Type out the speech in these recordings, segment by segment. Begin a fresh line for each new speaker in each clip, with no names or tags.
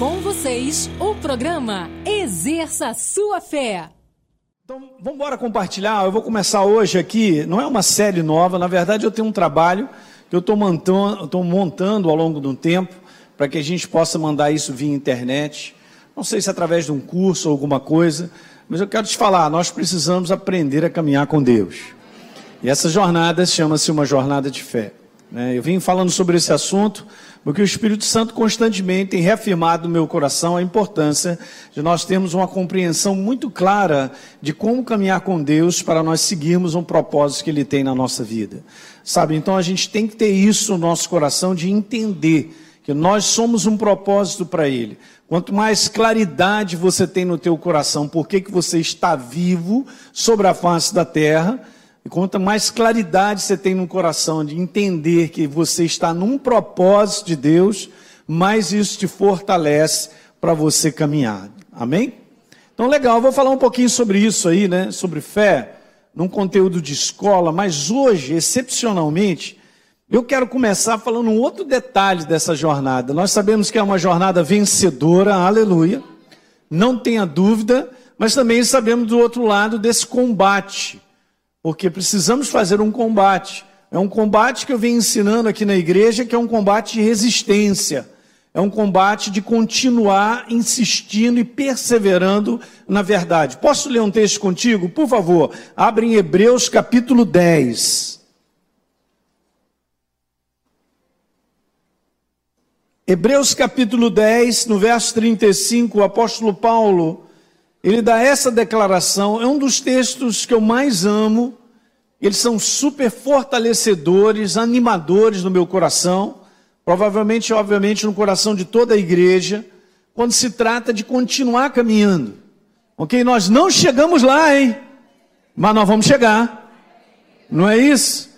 Com vocês, o programa Exerça Sua Fé.
Então, vamos embora compartilhar. Eu vou começar hoje aqui. Não é uma série nova, na verdade, eu tenho um trabalho que eu estou montando, montando ao longo do tempo para que a gente possa mandar isso via internet. Não sei se é através de um curso ou alguma coisa, mas eu quero te falar: nós precisamos aprender a caminhar com Deus. E essa jornada chama-se uma jornada de fé. Né? Eu vim falando sobre esse assunto porque o Espírito Santo constantemente tem reafirmado no meu coração a importância de nós termos uma compreensão muito clara de como caminhar com Deus para nós seguirmos um propósito que Ele tem na nossa vida. Sabe, então a gente tem que ter isso no nosso coração de entender que nós somos um propósito para Ele. Quanto mais claridade você tem no teu coração, por que, que você está vivo sobre a face da terra, quanto mais claridade você tem no coração de entender que você está num propósito de Deus, mais isso te fortalece para você caminhar. Amém? Então, legal, vou falar um pouquinho sobre isso aí, né? Sobre fé, num conteúdo de escola, mas hoje, excepcionalmente, eu quero começar falando um outro detalhe dessa jornada. Nós sabemos que é uma jornada vencedora, aleluia, não tenha dúvida, mas também sabemos do outro lado desse combate porque precisamos fazer um combate. É um combate que eu venho ensinando aqui na igreja, que é um combate de resistência. É um combate de continuar insistindo e perseverando na verdade. Posso ler um texto contigo? Por favor, abre em Hebreus capítulo 10. Hebreus capítulo 10, no verso 35, o apóstolo Paulo ele dá essa declaração, é um dos textos que eu mais amo. Eles são super fortalecedores, animadores no meu coração, provavelmente, obviamente, no coração de toda a igreja, quando se trata de continuar caminhando. Ok? Nós não chegamos lá, hein? Mas nós vamos chegar. Não é isso?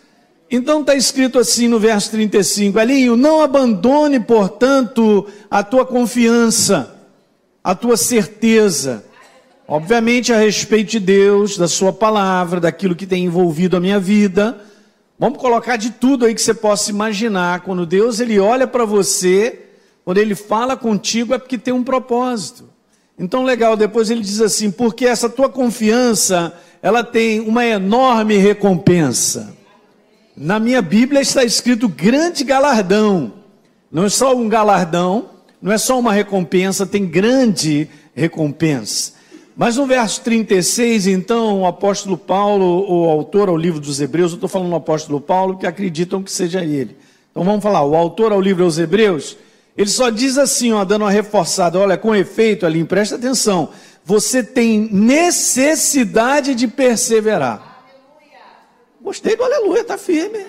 Então está escrito assim no verso 35: Alinho, não abandone, portanto, a tua confiança, a tua certeza Obviamente, a respeito de Deus, da Sua palavra, daquilo que tem envolvido a minha vida. Vamos colocar de tudo aí que você possa imaginar. Quando Deus ele olha para você, quando ele fala contigo, é porque tem um propósito. Então, legal, depois ele diz assim: porque essa tua confiança, ela tem uma enorme recompensa. Na minha Bíblia está escrito grande galardão. Não é só um galardão, não é só uma recompensa, tem grande recompensa. Mas no verso 36, então, o apóstolo Paulo, o autor ao livro dos Hebreus, eu estou falando do apóstolo Paulo, que acreditam que seja ele. Então vamos falar, o autor ao livro aos Hebreus, ele só diz assim, ó, dando uma reforçada, olha, com efeito ali, presta atenção, você tem necessidade de perseverar. Gostei do aleluia, está firme.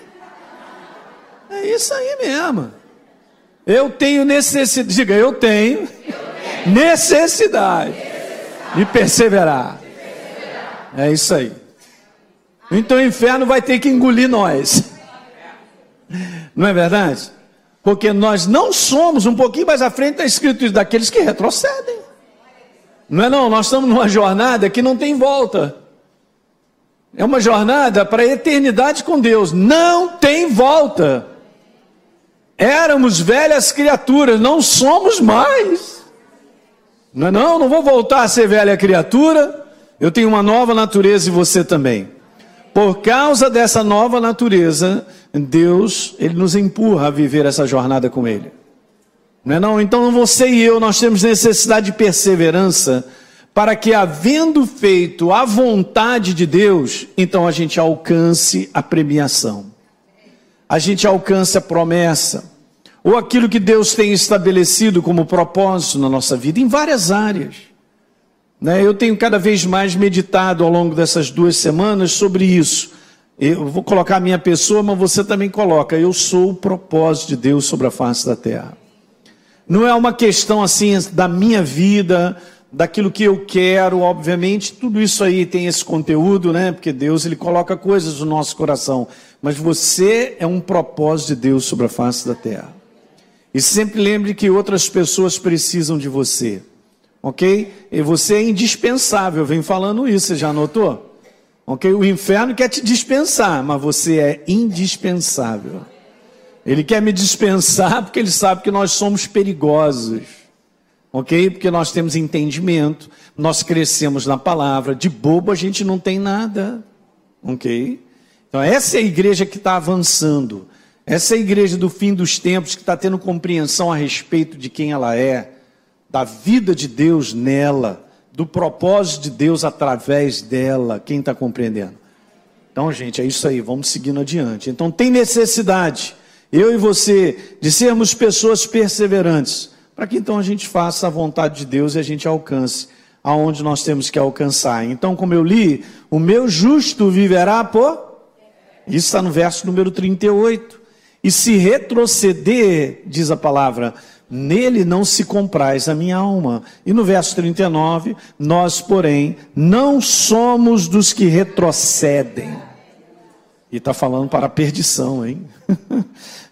É isso aí mesmo. Eu tenho necessidade, diga, eu tenho, necessidade de perseverar. É isso aí. Então o inferno vai ter que engolir nós. Não é verdade? Porque nós não somos, um pouquinho mais à frente está escrito isso, daqueles que retrocedem. Não é não, nós estamos numa jornada que não tem volta. É uma jornada para a eternidade com Deus. Não tem volta. Éramos velhas criaturas, não somos mais. Não, é não, não vou voltar a ser velha criatura. Eu tenho uma nova natureza e você também. Por causa dessa nova natureza, Deus, ele nos empurra a viver essa jornada com ele. Não é não? Então você e eu nós temos necessidade de perseverança para que havendo feito a vontade de Deus, então a gente alcance a premiação. A gente alcance a promessa ou aquilo que Deus tem estabelecido como propósito na nossa vida, em várias áreas. Né? Eu tenho cada vez mais meditado ao longo dessas duas semanas sobre isso. Eu vou colocar a minha pessoa, mas você também coloca. Eu sou o propósito de Deus sobre a face da terra. Não é uma questão assim da minha vida, daquilo que eu quero, obviamente, tudo isso aí tem esse conteúdo, né? Porque Deus ele coloca coisas no nosso coração, mas você é um propósito de Deus sobre a face da terra. E sempre lembre que outras pessoas precisam de você. Ok? E você é indispensável. Vem falando isso, você já notou? Ok? O inferno quer te dispensar, mas você é indispensável. Ele quer me dispensar porque ele sabe que nós somos perigosos. ok? Porque nós temos entendimento, nós crescemos na palavra, de bobo a gente não tem nada, ok? Então, essa é a igreja que está avançando, essa é a igreja do fim dos tempos que está tendo compreensão a respeito de quem ela é, da vida de Deus nela, do propósito de Deus através dela. Quem está compreendendo? Então, gente, é isso aí, vamos seguindo adiante. Então, tem necessidade, eu e você, de sermos pessoas perseverantes para que então a gente faça a vontade de Deus e a gente alcance aonde nós temos que alcançar. Então, como eu li, o meu justo viverá por. Isso está no verso número 38. E se retroceder, diz a palavra, nele não se compraz a minha alma. E no verso 39, nós, porém, não somos dos que retrocedem. E está falando para a perdição, hein?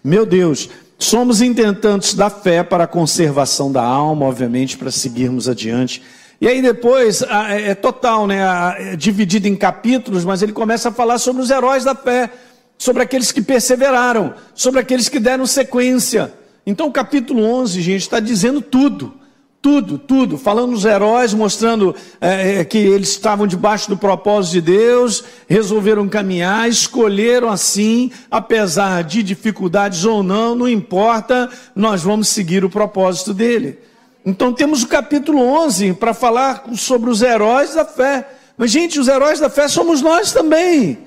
Meu Deus, Somos intentantes da fé para a conservação da alma, obviamente, para seguirmos adiante. E aí depois é, é total, né? É dividido em capítulos, mas ele começa a falar sobre os heróis da fé, sobre aqueles que perseveraram, sobre aqueles que deram sequência. Então o capítulo 11, gente, está dizendo tudo. Tudo, tudo, falando dos heróis, mostrando é, que eles estavam debaixo do propósito de Deus, resolveram caminhar, escolheram assim, apesar de dificuldades ou não, não importa, nós vamos seguir o propósito dele. Então temos o capítulo 11 para falar sobre os heróis da fé. Mas, gente, os heróis da fé somos nós também.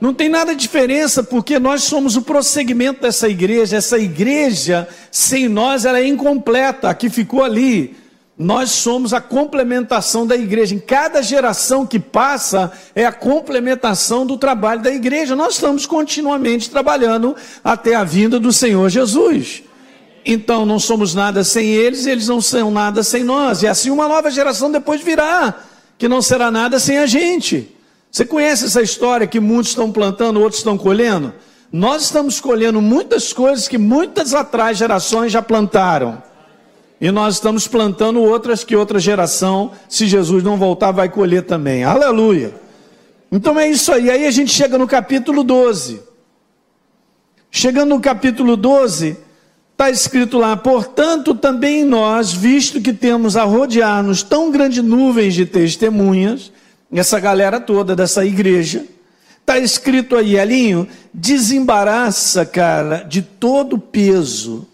Não tem nada de diferença, porque nós somos o prosseguimento dessa igreja. Essa igreja, sem nós, ela é incompleta. Aqui ficou ali. Nós somos a complementação da igreja. Em cada geração que passa, é a complementação do trabalho da igreja. Nós estamos continuamente trabalhando até a vinda do Senhor Jesus. Então, não somos nada sem eles, eles não são nada sem nós. E assim uma nova geração depois virá, que não será nada sem a gente. Você conhece essa história que muitos estão plantando, outros estão colhendo? Nós estamos colhendo muitas coisas que muitas atrás gerações já plantaram. E nós estamos plantando outras que outra geração, se Jesus não voltar, vai colher também. Aleluia. Então é isso aí. Aí a gente chega no capítulo 12. Chegando no capítulo 12, está escrito lá: Portanto, também nós, visto que temos a rodear-nos tão grandes nuvens de testemunhas, essa galera toda dessa igreja. Está escrito aí, Elinho, desembaraça, cara, de todo o peso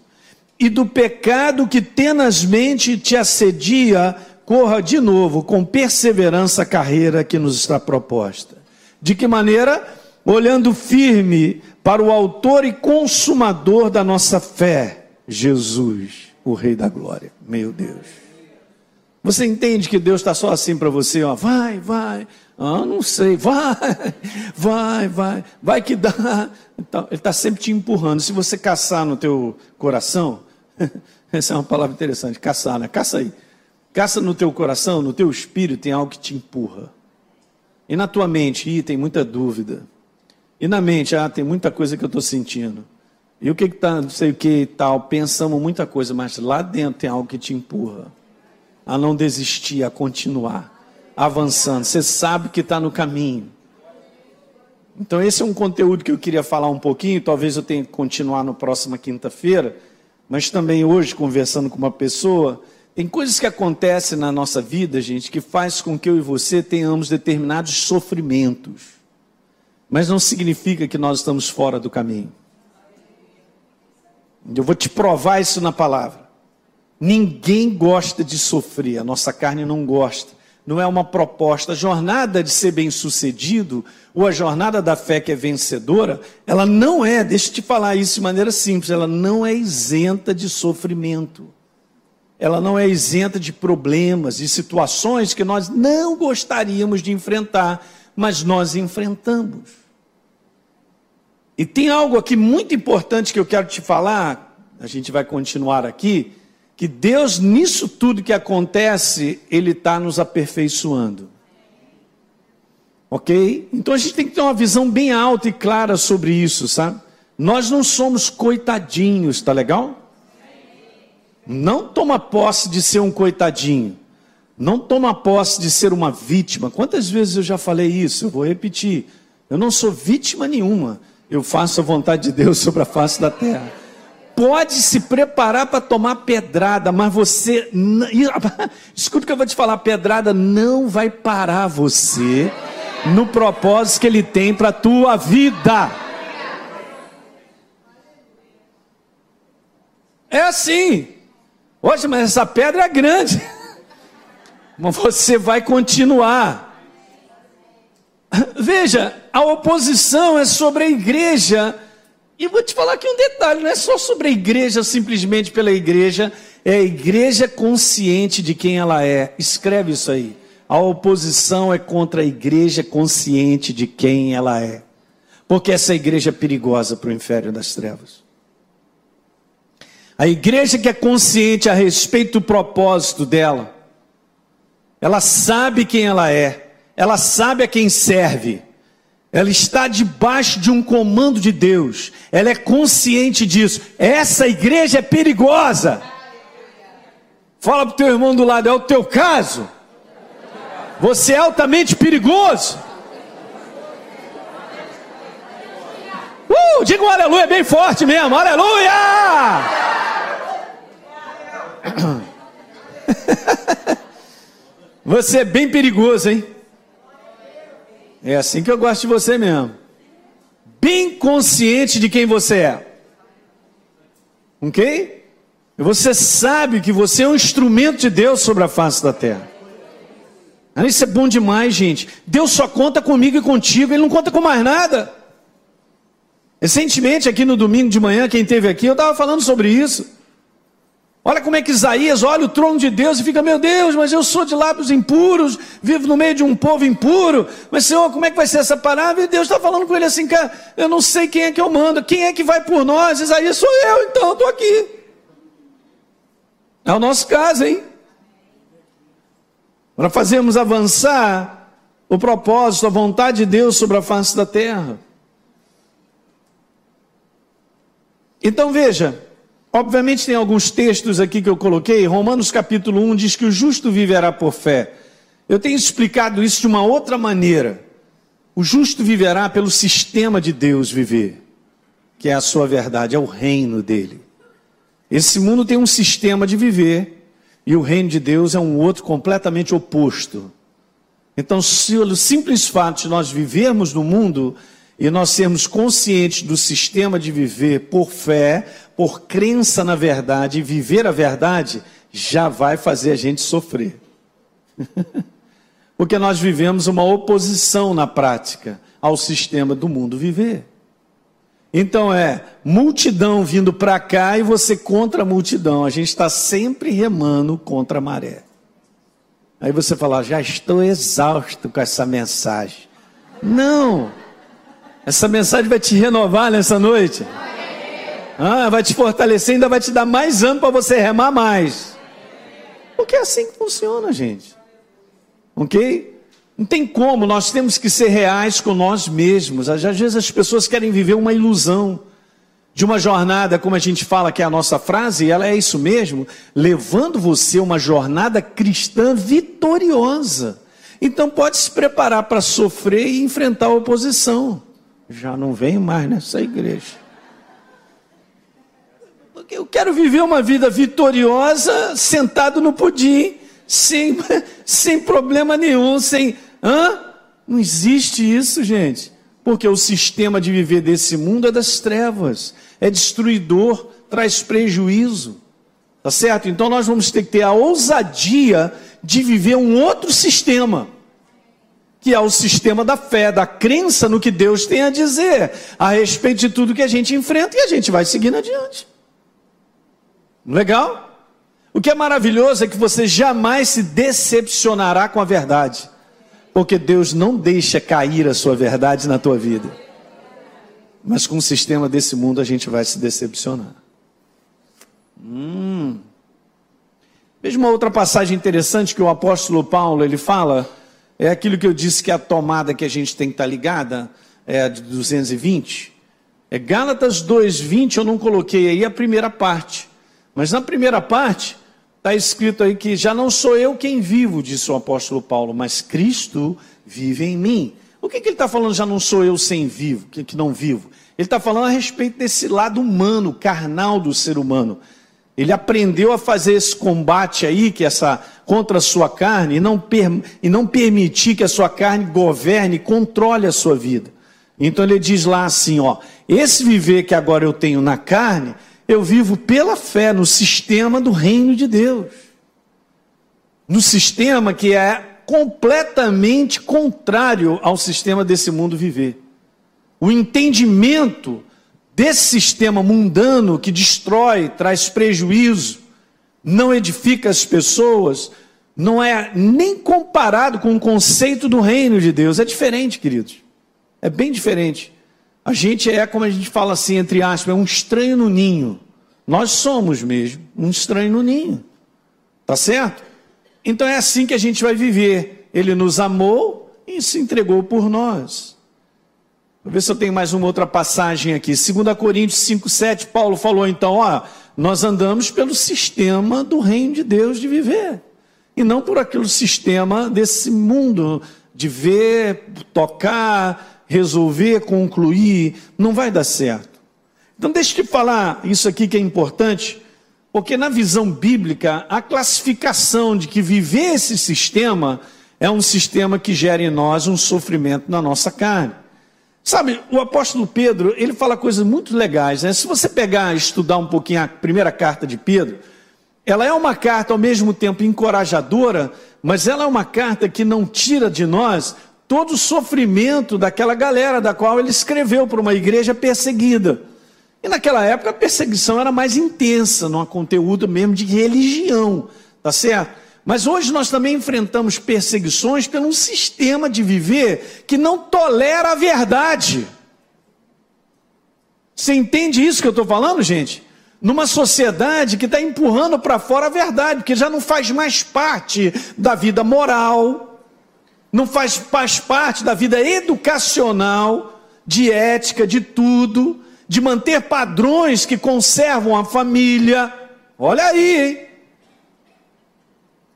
e do pecado que tenazmente te assedia, corra de novo com perseverança a carreira que nos está proposta. De que maneira? Olhando firme para o autor e consumador da nossa fé, Jesus, o Rei da Glória. Meu Deus. Você entende que Deus está só assim para você, ó, vai, vai, ah, não sei, vai, vai, vai, vai que dá. Então, ele está sempre te empurrando. Se você caçar no teu coração, essa é uma palavra interessante, caçar, né? Caça aí. Caça no teu coração, no teu espírito, tem algo que te empurra. E na tua mente, ih, tem muita dúvida. E na mente, ah, tem muita coisa que eu estou sentindo. E o que está, não sei o que e tal, pensamos muita coisa, mas lá dentro tem algo que te empurra a não desistir, a continuar avançando. Você sabe que está no caminho. Então, esse é um conteúdo que eu queria falar um pouquinho. Talvez eu tenha que continuar na próxima quinta-feira. Mas também hoje, conversando com uma pessoa, tem coisas que acontecem na nossa vida, gente, que faz com que eu e você tenhamos determinados sofrimentos. Mas não significa que nós estamos fora do caminho. Eu vou te provar isso na palavra. Ninguém gosta de sofrer, a nossa carne não gosta. Não é uma proposta. A jornada de ser bem-sucedido, ou a jornada da fé que é vencedora, ela não é, deixa eu te falar isso de maneira simples, ela não é isenta de sofrimento. Ela não é isenta de problemas e situações que nós não gostaríamos de enfrentar, mas nós enfrentamos. E tem algo aqui muito importante que eu quero te falar, a gente vai continuar aqui que Deus, nisso tudo que acontece, Ele está nos aperfeiçoando. Ok? Então a gente tem que ter uma visão bem alta e clara sobre isso, sabe? Nós não somos coitadinhos, tá legal? Não toma posse de ser um coitadinho. Não toma posse de ser uma vítima. Quantas vezes eu já falei isso? Eu vou repetir. Eu não sou vítima nenhuma. Eu faço a vontade de Deus sobre a face da terra. Pode se preparar para tomar pedrada, mas você. Escuta o que eu vou te falar: pedrada não vai parar você no propósito que ele tem para a tua vida. É assim. Hoje, mas essa pedra é grande. Mas você vai continuar. Veja, a oposição é sobre a igreja. E vou te falar aqui um detalhe: não é só sobre a igreja, simplesmente pela igreja, é a igreja consciente de quem ela é. Escreve isso aí. A oposição é contra a igreja consciente de quem ela é. Porque essa igreja é perigosa para o inferno das trevas. A igreja que é consciente a respeito do propósito dela, ela sabe quem ela é, ela sabe a quem serve, ela está debaixo de um comando de Deus, ela é consciente disso. Essa igreja é perigosa. Fala para o teu irmão do lado, é o teu caso. Você é altamente perigoso. Uh, diga um aleluia bem forte mesmo, aleluia! Você é bem perigoso, hein? É assim que eu gosto de você mesmo. Bem consciente de quem você é. Ok? Você sabe que você é um instrumento de Deus sobre a face da terra. Isso é bom demais, gente. Deus só conta comigo e contigo, Ele não conta com mais nada. Recentemente, aqui no domingo de manhã, quem esteve aqui, eu estava falando sobre isso. Olha como é que Isaías olha o trono de Deus e fica, meu Deus, mas eu sou de lábios impuros, vivo no meio de um povo impuro, mas Senhor, como é que vai ser essa palavra? E Deus está falando com ele assim, cara, eu não sei quem é que eu mando, quem é que vai por nós? Isaías sou eu, então, estou aqui. É o nosso caso, hein? Para fazermos avançar o propósito, a vontade de Deus sobre a face da terra. Então veja, Obviamente tem alguns textos aqui que eu coloquei. Romanos capítulo 1 diz que o justo viverá por fé. Eu tenho explicado isso de uma outra maneira. O justo viverá pelo sistema de Deus viver, que é a sua verdade, é o reino dele. Esse mundo tem um sistema de viver e o reino de Deus é um outro completamente oposto. Então, se o simples fato de nós vivermos no mundo e nós sermos conscientes do sistema de viver por fé, por crença na verdade e viver a verdade, já vai fazer a gente sofrer. Porque nós vivemos uma oposição na prática ao sistema do mundo viver. Então é multidão vindo para cá e você contra a multidão. A gente está sempre remando contra a maré. Aí você fala, já estou exausto com essa mensagem. Não! Essa mensagem vai te renovar nessa noite. Ah, vai te fortalecer, ainda vai te dar mais ânimo para você remar mais. Porque é assim que funciona, gente. Ok? Não tem como, nós temos que ser reais com nós mesmos. Às vezes as pessoas querem viver uma ilusão de uma jornada, como a gente fala que é a nossa frase, e ela é isso mesmo, levando você uma jornada cristã vitoriosa. Então pode se preparar para sofrer e enfrentar a oposição. Já não venho mais nessa igreja. Eu quero viver uma vida vitoriosa, sentado no pudim, sem, sem problema nenhum, sem. Hã? Não existe isso, gente. Porque o sistema de viver desse mundo é das trevas, é destruidor, traz prejuízo. Tá certo? Então nós vamos ter que ter a ousadia de viver um outro sistema que é o sistema da fé, da crença no que Deus tem a dizer a respeito de tudo que a gente enfrenta e a gente vai seguindo adiante. Legal? O que é maravilhoso é que você jamais se decepcionará com a verdade, porque Deus não deixa cair a sua verdade na tua vida. Mas com o sistema desse mundo a gente vai se decepcionar. Hum. Veja uma outra passagem interessante que o apóstolo Paulo ele fala é aquilo que eu disse que a tomada que a gente tem que estar ligada, é a de 220. É Gálatas 2:20, eu não coloquei aí a primeira parte. Mas na primeira parte está escrito aí que já não sou eu quem vivo, disse o apóstolo Paulo, mas Cristo vive em mim. Por que, que ele está falando já não sou eu sem vivo, que, que não vivo? Ele está falando a respeito desse lado humano, carnal do ser humano. Ele aprendeu a fazer esse combate aí, que essa contra a sua carne, e não, per, e não permitir que a sua carne governe, controle a sua vida. Então ele diz lá assim, ó, esse viver que agora eu tenho na carne, eu vivo pela fé no sistema do reino de Deus. No sistema que é completamente contrário ao sistema desse mundo viver. O entendimento desse sistema mundano que destrói, traz prejuízo, não edifica as pessoas, não é nem comparado com o conceito do reino de Deus. É diferente, queridos. É bem diferente. A gente é, como a gente fala assim, entre aspas, é um estranho no ninho. Nós somos mesmo um estranho no ninho. Tá certo? Então é assim que a gente vai viver. Ele nos amou e se entregou por nós. Vou ver se eu tenho mais uma outra passagem aqui. 2 Coríntios 5,7, Paulo falou então, ó, nós andamos pelo sistema do reino de Deus de viver. E não por aquele sistema desse mundo de ver, tocar, resolver, concluir. Não vai dar certo. Então deixa eu te falar isso aqui que é importante. Porque na visão bíblica, a classificação de que viver esse sistema é um sistema que gera em nós um sofrimento na nossa carne. Sabe, o apóstolo Pedro, ele fala coisas muito legais, né? Se você pegar e estudar um pouquinho a primeira carta de Pedro, ela é uma carta ao mesmo tempo encorajadora, mas ela é uma carta que não tira de nós todo o sofrimento daquela galera da qual ele escreveu para uma igreja perseguida. E naquela época a perseguição era mais intensa, num conteúdo mesmo de religião, tá certo? Mas hoje nós também enfrentamos perseguições pelo um sistema de viver que não tolera a verdade. Você entende isso que eu estou falando, gente? Numa sociedade que está empurrando para fora a verdade, que já não faz mais parte da vida moral, não faz, faz parte da vida educacional, de ética, de tudo de manter padrões que conservam a família. Olha aí, hein?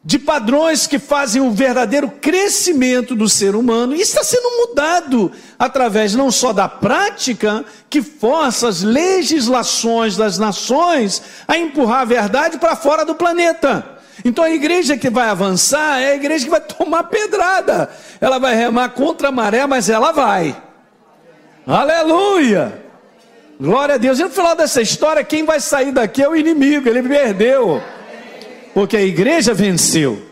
De padrões que fazem o verdadeiro crescimento do ser humano. Isso está sendo mudado através não só da prática, que força as legislações das nações a empurrar a verdade para fora do planeta. Então a igreja que vai avançar é a igreja que vai tomar pedrada. Ela vai remar contra a maré, mas ela vai. Aleluia! Glória a Deus. E no final dessa história, quem vai sair daqui é o inimigo, ele perdeu. Porque a igreja venceu.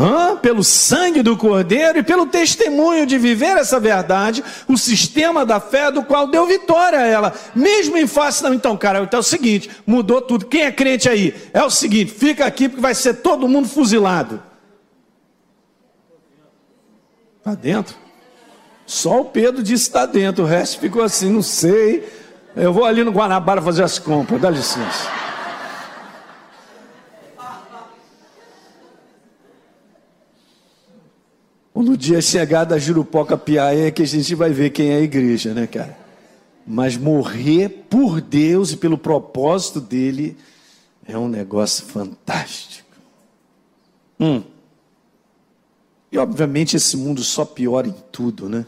Hã? Pelo sangue do Cordeiro e pelo testemunho de viver essa verdade, o sistema da fé do qual deu vitória a ela, mesmo em face não. Então, cara, então é o seguinte: mudou tudo. Quem é crente aí? É o seguinte: fica aqui porque vai ser todo mundo fuzilado. Está dentro? Só o Pedro disse está dentro, o resto ficou assim, não sei. Eu vou ali no Guanabara fazer as compras, dá licença. Quando o dia chegar da Jurupoca Piaia é que a gente vai ver quem é a igreja, né, cara? Mas morrer por Deus e pelo propósito dele é um negócio fantástico. Hum. E obviamente esse mundo só piora em tudo, né?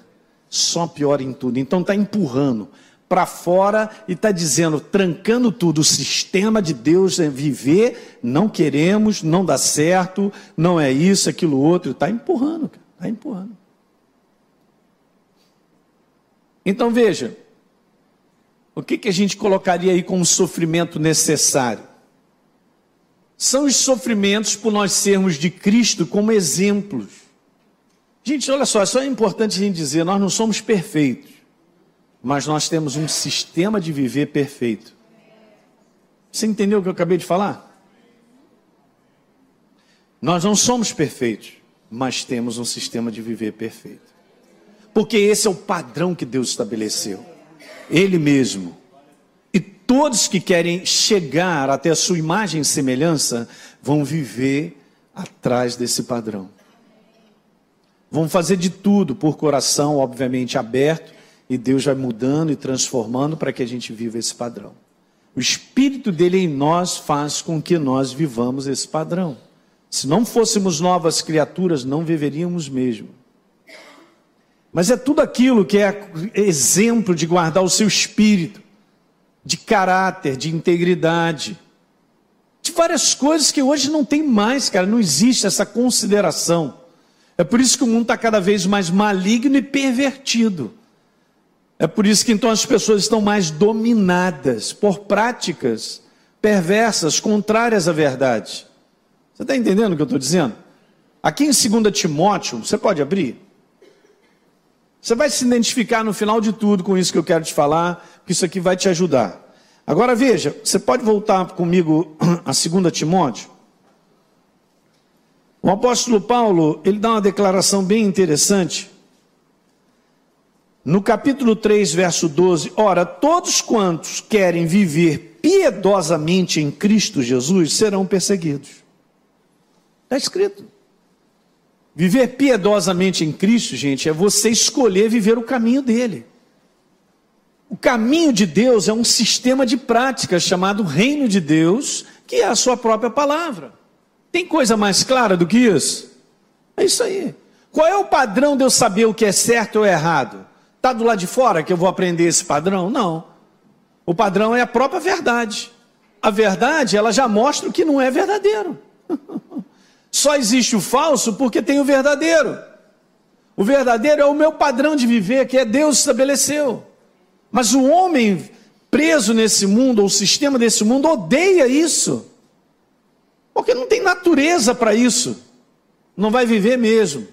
só piora em tudo. Então está empurrando para fora e está dizendo, trancando tudo. O sistema de Deus é viver, não queremos, não dá certo, não é isso, aquilo outro. Está empurrando, está empurrando. Então veja, o que, que a gente colocaria aí como sofrimento necessário? São os sofrimentos por nós sermos de Cristo como exemplos. Gente, olha só, só é importante a gente dizer: nós não somos perfeitos, mas nós temos um sistema de viver perfeito. Você entendeu o que eu acabei de falar? Nós não somos perfeitos, mas temos um sistema de viver perfeito. Porque esse é o padrão que Deus estabeleceu. Ele mesmo. E todos que querem chegar até a sua imagem e semelhança vão viver atrás desse padrão. Vamos fazer de tudo por coração, obviamente, aberto, e Deus vai mudando e transformando para que a gente viva esse padrão. O Espírito dele em nós faz com que nós vivamos esse padrão. Se não fôssemos novas criaturas, não viveríamos mesmo. Mas é tudo aquilo que é exemplo de guardar o seu espírito, de caráter, de integridade, de várias coisas que hoje não tem mais, cara, não existe essa consideração. É por isso que o mundo está cada vez mais maligno e pervertido. É por isso que então as pessoas estão mais dominadas por práticas perversas, contrárias à verdade. Você está entendendo o que eu estou dizendo? Aqui em 2 Timóteo, você pode abrir? Você vai se identificar no final de tudo com isso que eu quero te falar, porque isso aqui vai te ajudar. Agora veja, você pode voltar comigo a 2 Timóteo? O apóstolo Paulo, ele dá uma declaração bem interessante. No capítulo 3, verso 12, ora, todos quantos querem viver piedosamente em Cristo Jesus serão perseguidos. Está escrito. Viver piedosamente em Cristo, gente, é você escolher viver o caminho dele. O caminho de Deus é um sistema de práticas chamado Reino de Deus, que é a sua própria palavra. Tem coisa mais clara do que isso? É isso aí. Qual é o padrão de eu saber o que é certo ou errado? Está do lado de fora que eu vou aprender esse padrão? Não. O padrão é a própria verdade. A verdade, ela já mostra o que não é verdadeiro. Só existe o falso porque tem o verdadeiro. O verdadeiro é o meu padrão de viver, que é Deus estabeleceu. Mas o homem preso nesse mundo, ou o sistema desse mundo, odeia isso. Porque não tem natureza para isso. Não vai viver mesmo.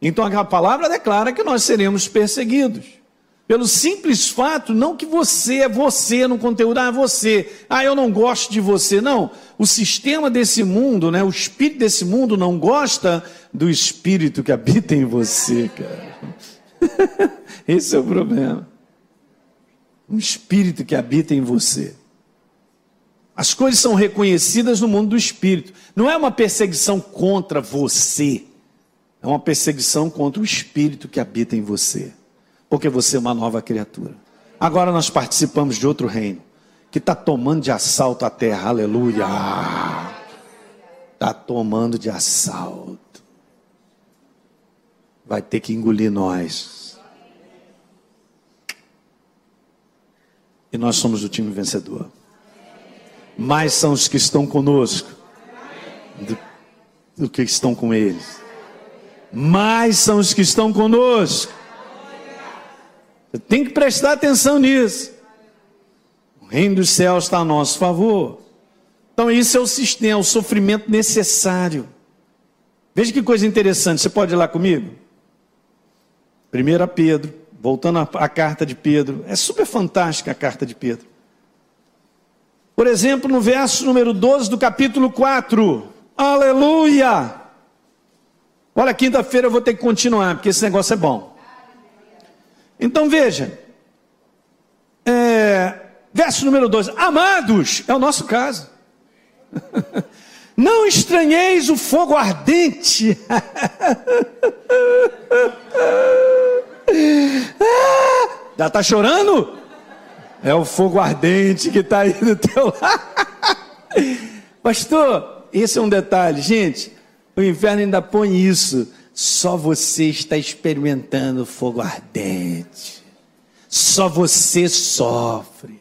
Então a palavra declara que nós seremos perseguidos. Pelo simples fato, não que você é você no conteúdo, ah, você, ah, eu não gosto de você. Não, o sistema desse mundo, né, o espírito desse mundo não gosta do espírito que habita em você, cara. Esse é o problema. Um espírito que habita em você. As coisas são reconhecidas no mundo do espírito. Não é uma perseguição contra você, é uma perseguição contra o espírito que habita em você porque você é uma nova criatura. Agora nós participamos de outro reino que está tomando de assalto a terra, aleluia. Está tomando de assalto. Vai ter que engolir nós. E nós somos o time vencedor. Mais são os que estão conosco do, do que estão com eles. Mais são os que estão conosco você tem que prestar atenção nisso. O reino dos céus está a nosso favor. Então, isso é o sistema, o sofrimento necessário. Veja que coisa interessante. Você pode ir lá comigo? 1 Pedro, voltando à carta de Pedro. É super fantástica a carta de Pedro. Por exemplo, no verso número 12 do capítulo 4. Aleluia! Olha, quinta-feira eu vou ter que continuar, porque esse negócio é bom. Então veja, é, verso número 12: Amados, é o nosso caso. Não estranheis o fogo ardente. Já está chorando? É o fogo ardente que está aí do teu lado. Pastor, esse é um detalhe, gente. O inferno ainda põe isso. Só você está experimentando fogo ardente. Só você sofre.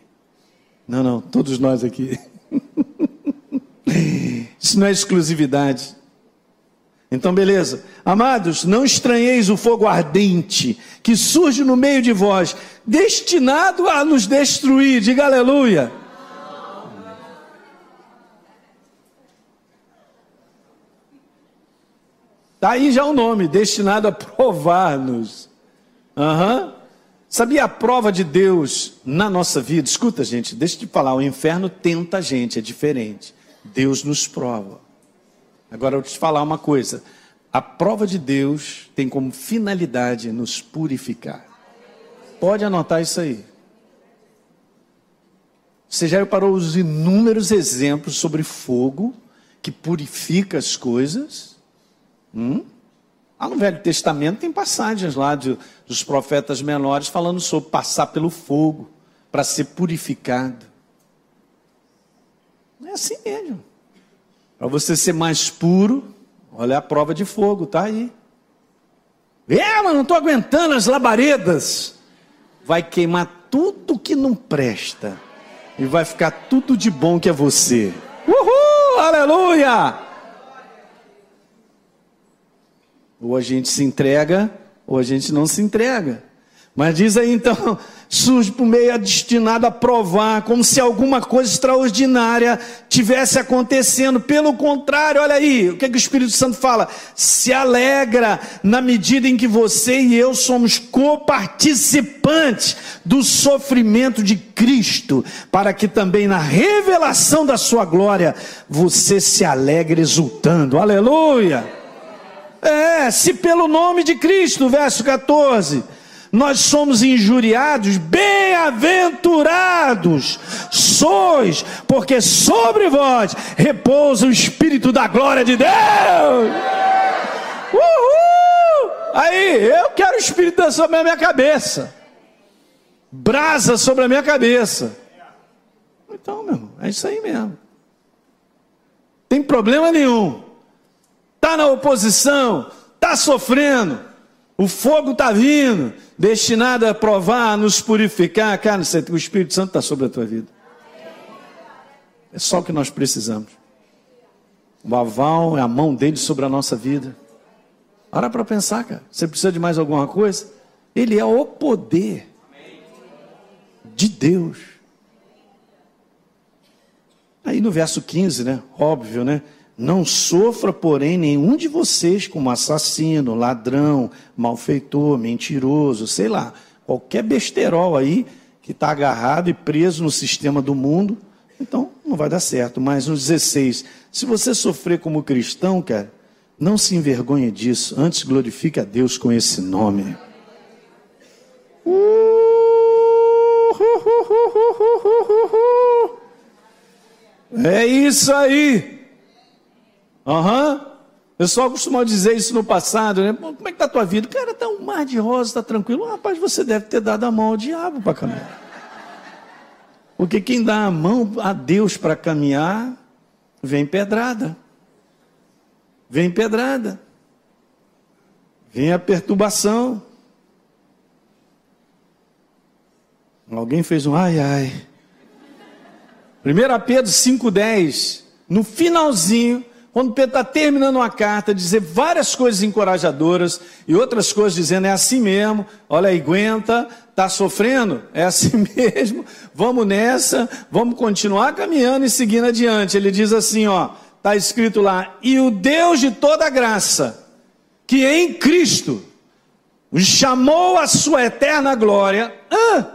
Não, não, todos nós aqui. Isso não é exclusividade. Então, beleza. Amados, não estranheis o fogo ardente que surge no meio de vós, destinado a nos destruir. Diga aleluia. Está aí já o nome, destinado a provar-nos. Uhum. Sabia a prova de Deus na nossa vida? Escuta, gente, deixa eu te falar: o inferno tenta a gente, é diferente. Deus nos prova. Agora eu vou te falar uma coisa: a prova de Deus tem como finalidade nos purificar. Pode anotar isso aí. Você já reparou os inúmeros exemplos sobre fogo que purifica as coisas? Hum? Lá no Velho Testamento tem passagens lá de, dos profetas menores falando sobre passar pelo fogo para ser purificado. É assim mesmo. Para você ser mais puro, olha a prova de fogo, tá aí. É, mas não estou aguentando as labaredas. Vai queimar tudo que não presta. E vai ficar tudo de bom que é você. Uhul! Aleluia! Ou a gente se entrega, ou a gente não se entrega. Mas diz aí então, surge por meio destinado a provar, como se alguma coisa extraordinária tivesse acontecendo. Pelo contrário, olha aí, o que, é que o Espírito Santo fala? Se alegra na medida em que você e eu somos coparticipantes do sofrimento de Cristo, para que também na revelação da sua glória você se alegre exultando. Aleluia! É, se pelo nome de Cristo, verso 14 nós somos injuriados, bem-aventurados sois, porque sobre vós repousa o Espírito da glória de Deus. Uhul! Aí, eu quero o Espírito sobre a minha cabeça, brasa sobre a minha cabeça. Então, meu irmão, é isso aí mesmo. Tem problema nenhum. Está na oposição, está sofrendo, o fogo está vindo, destinado a provar, a nos purificar. Cara, o Espírito Santo está sobre a tua vida. É só o que nós precisamos. O aval é a mão dele sobre a nossa vida. Para para pensar, cara. Você precisa de mais alguma coisa? Ele é o poder de Deus. Aí no verso 15, né? Óbvio, né? Não sofra, porém, nenhum de vocês como assassino, ladrão, malfeitor, mentiroso, sei lá, qualquer besterol aí que está agarrado e preso no sistema do mundo, então não vai dar certo. Mas no 16, se você sofrer como cristão, cara, não se envergonhe disso, antes glorifique a Deus com esse nome. É isso aí. Aham. Uhum. Eu só costumava dizer isso no passado, né? Como é que tá a tua vida? Cara, tá um mar de rosa, tá tranquilo. Rapaz, você deve ter dado a mão ao diabo para caminhar. Porque quem dá a mão a Deus para caminhar, vem pedrada. Vem pedrada. Vem a perturbação. Alguém fez um ai ai. 1 Pedro 5,10, no finalzinho, quando Pedro está terminando uma carta, dizer várias coisas encorajadoras e outras coisas dizendo é assim mesmo, olha aguenta, está sofrendo, é assim mesmo, vamos nessa, vamos continuar caminhando e seguindo adiante. Ele diz assim, ó, está escrito lá, e o Deus de toda graça, que em Cristo os chamou à sua eterna glória, ah,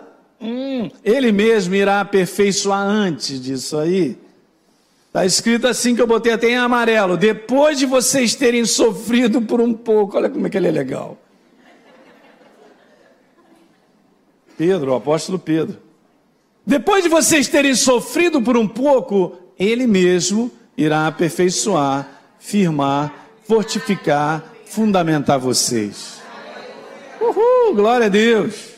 hum, ele mesmo irá aperfeiçoar antes disso aí Está escrito assim que eu botei até em amarelo. Depois de vocês terem sofrido por um pouco, olha como é que ele é legal. Pedro, o apóstolo Pedro. Depois de vocês terem sofrido por um pouco, ele mesmo irá aperfeiçoar, firmar, fortificar, fundamentar vocês. Uhul, glória a Deus.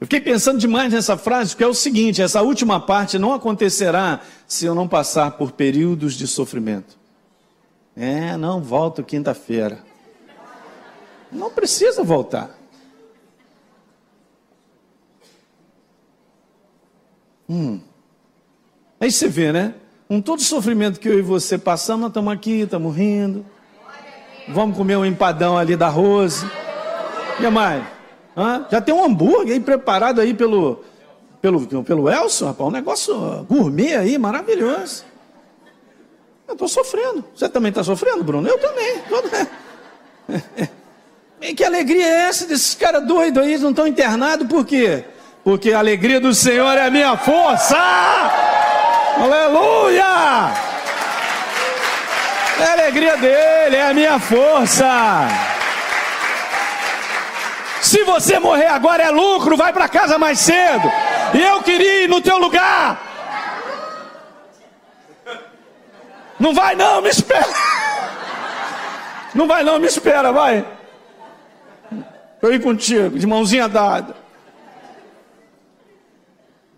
Eu fiquei pensando demais nessa frase, porque é o seguinte: essa última parte não acontecerá se eu não passar por períodos de sofrimento. É, não volto quinta-feira. Não precisa voltar. Hum. Aí você vê, né? Com todo o sofrimento que eu e você passamos, nós estamos aqui, estamos rindo. Vamos comer um empadão ali da Rose. E mais? Já tem um hambúrguer aí preparado aí pelo, pelo, pelo Elson, rapaz. Um negócio gourmet aí, maravilhoso. Eu estou sofrendo. Você também está sofrendo, Bruno? Eu também. E que alegria é essa desses caras doidos aí, não estão internados, por quê? Porque a alegria do Senhor é a minha força! Aleluia! É a alegria dele, é a minha força! Se você morrer agora é lucro, vai para casa mais cedo. E eu queria ir no teu lugar. Não vai não, me espera. Não vai não, me espera, vai. Eu ir contigo, de mãozinha dada.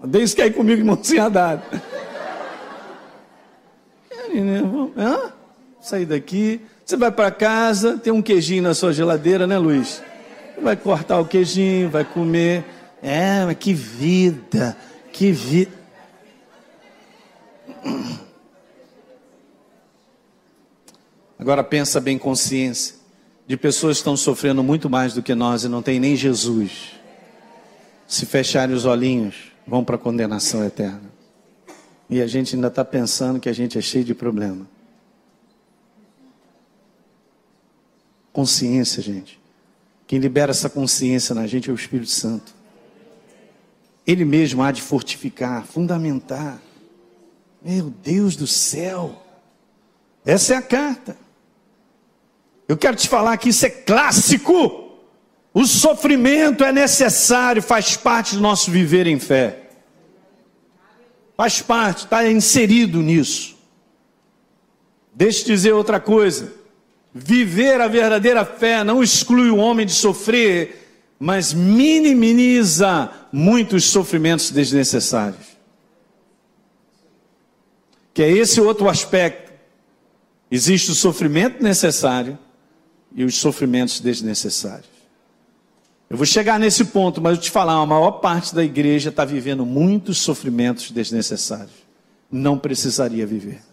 Deus quer ir comigo de mãozinha dada. Hã? Sair daqui, Você vai para casa, tem um queijinho na sua geladeira, né, Luiz? Vai cortar o queijinho, vai comer. É, mas que vida, que vida. Agora pensa bem consciência de pessoas que estão sofrendo muito mais do que nós e não tem nem Jesus. Se fecharem os olhinhos, vão para a condenação eterna. E a gente ainda está pensando que a gente é cheio de problema. Consciência, gente. Quem libera essa consciência na gente é o Espírito Santo. Ele mesmo há de fortificar, fundamentar. Meu Deus do céu. Essa é a carta. Eu quero te falar que isso é clássico. O sofrimento é necessário, faz parte do nosso viver em fé. Faz parte, está inserido nisso. Deixa eu dizer outra coisa. Viver a verdadeira fé não exclui o homem de sofrer, mas minimiza muitos sofrimentos desnecessários. Que é esse outro aspecto. Existe o sofrimento necessário e os sofrimentos desnecessários. Eu vou chegar nesse ponto, mas eu te falar, a maior parte da igreja está vivendo muitos sofrimentos desnecessários. Não precisaria viver.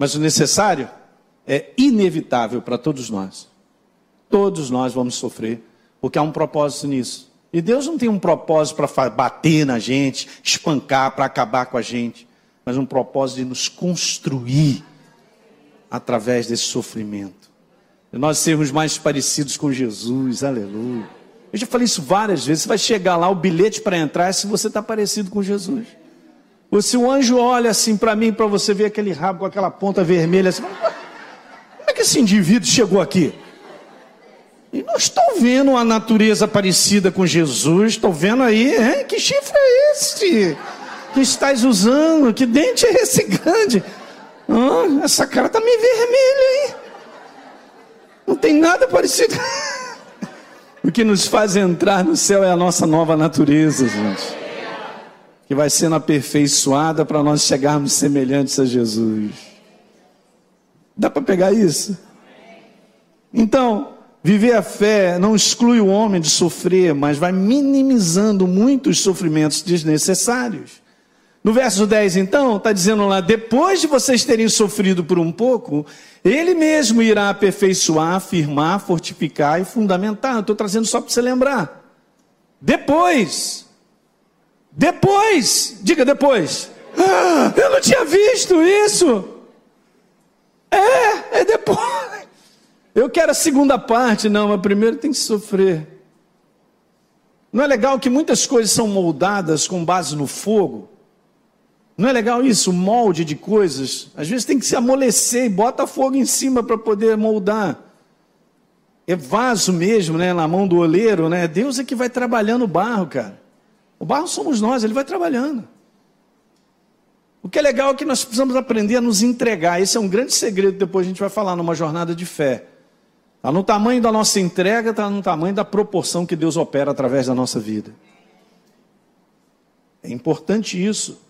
Mas o necessário é inevitável para todos nós. Todos nós vamos sofrer, porque há um propósito nisso. E Deus não tem um propósito para bater na gente, espancar, para acabar com a gente, mas um propósito de nos construir através desse sofrimento. E nós sermos mais parecidos com Jesus, aleluia. Eu já falei isso várias vezes. Você vai chegar lá, o bilhete para entrar é se você está parecido com Jesus. Ou se o anjo olha assim para mim, para você ver aquele rabo com aquela ponta vermelha, assim, como é que esse indivíduo chegou aqui? E não estou vendo a natureza parecida com Jesus, estou vendo aí, hein? que chifre é esse que estás usando? Que dente é esse grande? Ah, essa cara tá meio vermelha, hein? Não tem nada parecido. o que nos faz entrar no céu é a nossa nova natureza, gente. Que vai sendo aperfeiçoada para nós chegarmos semelhantes a Jesus. Dá para pegar isso? Então, viver a fé não exclui o homem de sofrer, mas vai minimizando muitos sofrimentos desnecessários. No verso 10, então, está dizendo lá: depois de vocês terem sofrido por um pouco, Ele mesmo irá aperfeiçoar, afirmar, fortificar e fundamentar. Estou trazendo só para você lembrar. Depois. Depois. Diga depois. Ah, eu não tinha visto isso. É, é depois. Eu quero a segunda parte, não, mas primeiro tem que sofrer. Não é legal que muitas coisas são moldadas com base no fogo? Não é legal isso? O molde de coisas. Às vezes tem que se amolecer e bota fogo em cima para poder moldar. É vaso mesmo, né? Na mão do oleiro, né? Deus é que vai trabalhando o barro, cara. O barro somos nós, ele vai trabalhando. O que é legal é que nós precisamos aprender a nos entregar. Esse é um grande segredo, depois a gente vai falar numa jornada de fé. Está no tamanho da nossa entrega, está no tamanho da proporção que Deus opera através da nossa vida. É importante isso.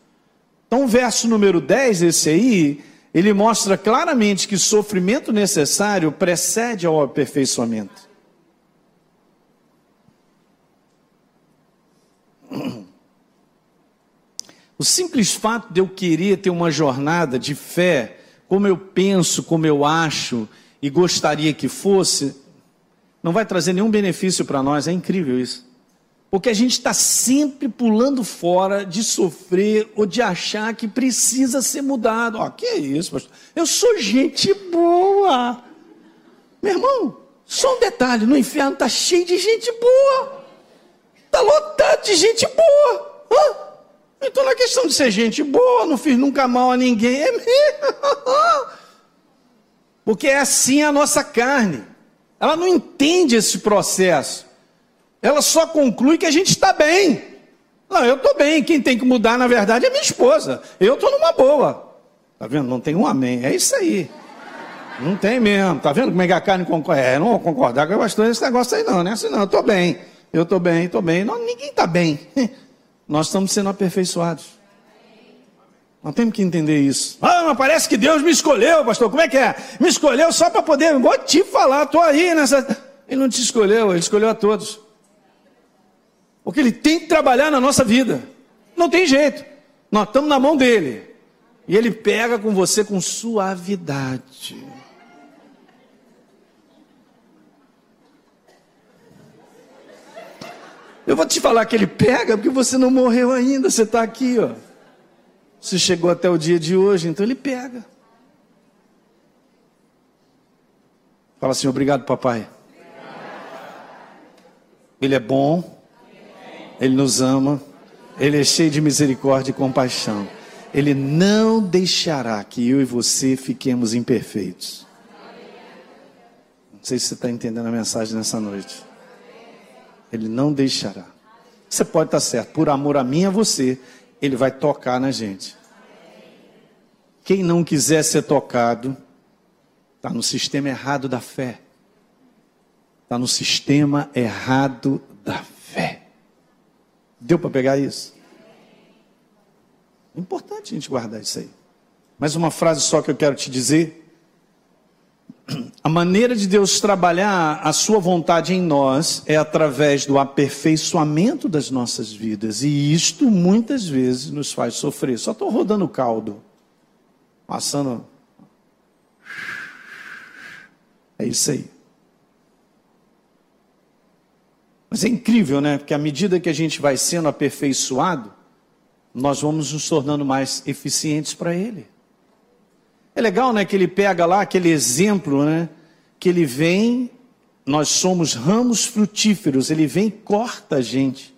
Então, o verso número 10, esse aí, ele mostra claramente que sofrimento necessário precede ao aperfeiçoamento. O simples fato de eu querer ter uma jornada de fé, como eu penso, como eu acho e gostaria que fosse, não vai trazer nenhum benefício para nós, é incrível isso. Porque a gente está sempre pulando fora de sofrer ou de achar que precisa ser mudado. Ó, oh, que isso, pastor? Eu sou gente boa. Meu irmão, só um detalhe: no inferno está cheio de gente boa. Está lotado de gente boa. Hã? Então não é questão de ser gente boa, não fiz nunca mal a ninguém. É mesmo. Porque é assim a nossa carne. Ela não entende esse processo ela só conclui que a gente está bem. Não, eu estou bem. Quem tem que mudar, na verdade, é minha esposa. Eu estou numa boa. Tá vendo? Não tem um amém. É isso aí. Não tem mesmo. Tá vendo como é que a carne concorda? É, não vou concordar com bastante esse negócio aí, não, né? Assim, não, eu estou bem. Eu estou bem, estou bem. Não, ninguém está bem. Nós estamos sendo aperfeiçoados. Nós temos que entender isso. Ah, mas parece que Deus me escolheu, pastor. Como é que é? Me escolheu só para poder. Vou te falar, estou aí nessa. Ele não te escolheu, ele escolheu a todos. Porque ele tem que trabalhar na nossa vida. Não tem jeito. Nós estamos na mão dele. E ele pega com você com suavidade. Eu vou te falar que ele pega porque você não morreu ainda, você está aqui, ó. Você chegou até o dia de hoje, então ele pega. Fala assim, obrigado, papai. Ele é bom, ele nos ama, ele é cheio de misericórdia e compaixão. Ele não deixará que eu e você fiquemos imperfeitos. Não sei se você está entendendo a mensagem nessa noite. Ele não deixará. Você pode estar certo, por amor a mim e a você, ele vai tocar na gente. Quem não quiser ser tocado, está no sistema errado da fé. Está no sistema errado da fé. Deu para pegar isso? É importante a gente guardar isso aí. Mais uma frase só que eu quero te dizer a maneira de Deus trabalhar a sua vontade em nós é através do aperfeiçoamento das nossas vidas. E isto muitas vezes nos faz sofrer. Só estou rodando caldo. Passando. É isso aí. Mas é incrível, né? Porque à medida que a gente vai sendo aperfeiçoado, nós vamos nos tornando mais eficientes para Ele. É legal, né, que ele pega lá aquele exemplo, né, que ele vem, nós somos ramos frutíferos, ele vem e corta a gente.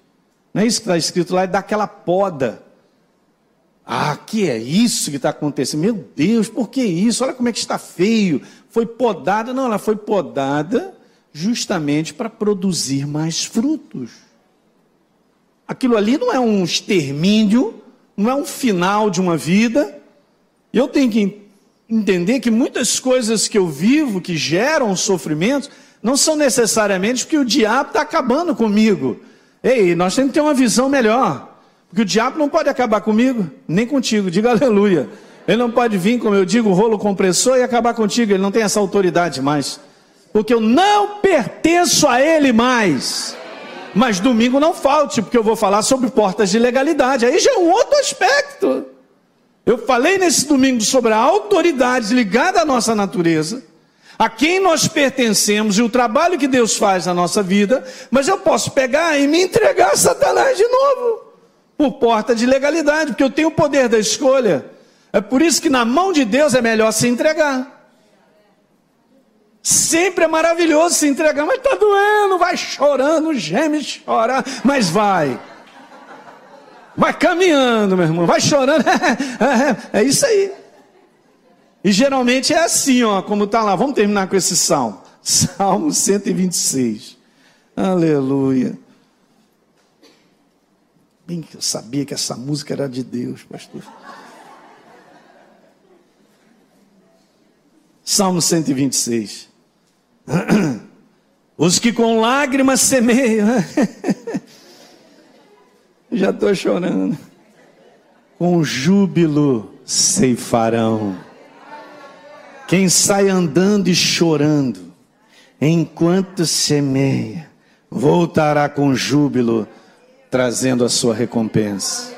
Não é isso que está escrito lá, é daquela poda. Ah, que é isso que está acontecendo? Meu Deus, por que isso? Olha como é que está feio. Foi podada, não, ela foi podada justamente para produzir mais frutos. Aquilo ali não é um extermínio, não é um final de uma vida. Eu tenho que entender que muitas coisas que eu vivo, que geram sofrimento, não são necessariamente porque o diabo está acabando comigo. Ei, nós temos que ter uma visão melhor. Porque o diabo não pode acabar comigo, nem contigo. Diga aleluia. Ele não pode vir, como eu digo, rolo compressor e acabar contigo. Ele não tem essa autoridade mais. Porque eu não pertenço a ele mais. Mas domingo não falte, porque eu vou falar sobre portas de legalidade. Aí já é um outro aspecto. Eu falei nesse domingo sobre a autoridade ligada à nossa natureza, a quem nós pertencemos e o trabalho que Deus faz na nossa vida, mas eu posso pegar e me entregar a Satanás de novo, por porta de legalidade, porque eu tenho o poder da escolha. É por isso que na mão de Deus é melhor se entregar. Sempre é maravilhoso se entregar, mas está doendo, vai chorando, geme, chora, mas vai. Vai caminhando, meu irmão, vai chorando. é isso aí. E geralmente é assim, ó, como está lá. Vamos terminar com esse salmo. Salmo 126. Aleluia. Bem que eu sabia que essa música era de Deus, pastor. Salmo 126. Os que com lágrimas semeiam. Já estou chorando. Com júbilo ceifarão. Quem sai andando e chorando, enquanto semeia, voltará com júbilo, trazendo a sua recompensa.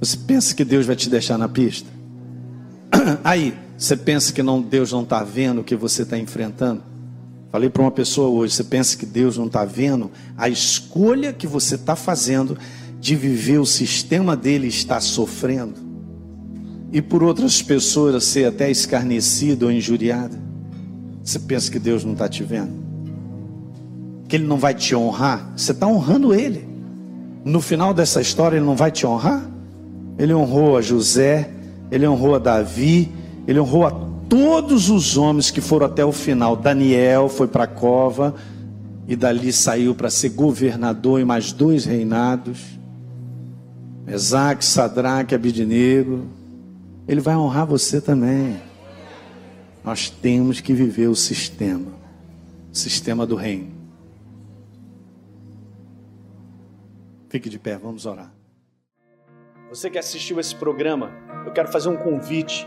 Você pensa que Deus vai te deixar na pista? Aí, você pensa que não, Deus não está vendo o que você está enfrentando? Falei para uma pessoa hoje: você pensa que Deus não está vendo a escolha que você está fazendo de viver o sistema dele está sofrendo? E por outras pessoas ser até escarnecido ou injuriada? Você pensa que Deus não está te vendo? Que Ele não vai te honrar? Você está honrando Ele. No final dessa história, Ele não vai te honrar? Ele honrou a José, Ele honrou a Davi, Ele honrou a todos os homens que foram até o final. Daniel foi para a cova e dali saiu para ser governador em mais dois reinados. Mesaque, Sadraque, Abidinego. Ele vai honrar você também. Nós temos que viver o sistema, o sistema do reino. Fique de pé, vamos orar. Você que assistiu esse programa, eu quero fazer um convite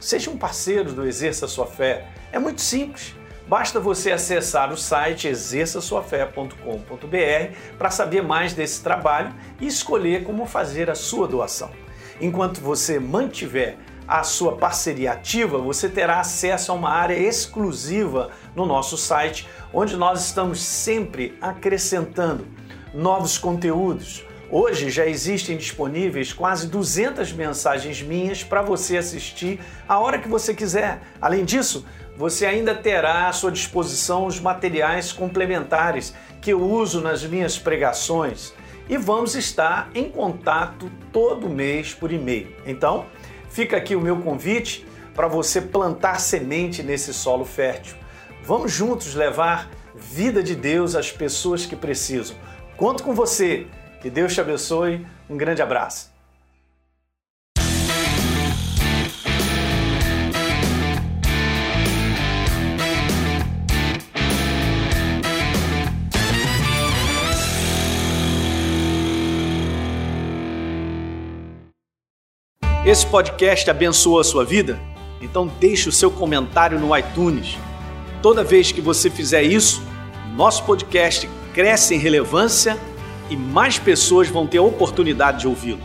seja um parceiro do Exerça Sua Fé. É muito simples. Basta você acessar o site exerçaçoafé.com.br para saber mais desse trabalho e escolher como fazer a sua doação. Enquanto você mantiver a sua parceria ativa, você terá acesso a uma área exclusiva no nosso site, onde nós estamos sempre acrescentando novos conteúdos. Hoje já existem disponíveis quase 200 mensagens minhas para você assistir a hora que você quiser. Além disso, você ainda terá à sua disposição os materiais complementares que eu uso nas minhas pregações e vamos estar em contato todo mês por e-mail. Então, fica aqui o meu convite para você plantar semente nesse solo fértil. Vamos juntos levar vida de Deus às pessoas que precisam. Conto com você. Que Deus te abençoe. Um grande abraço. Esse podcast abençoou a sua vida? Então deixe o seu comentário no iTunes. Toda vez que você fizer isso, nosso podcast cresce em relevância e mais pessoas vão ter a oportunidade de ouvi-lo.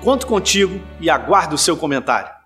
Conto contigo e aguardo o seu comentário.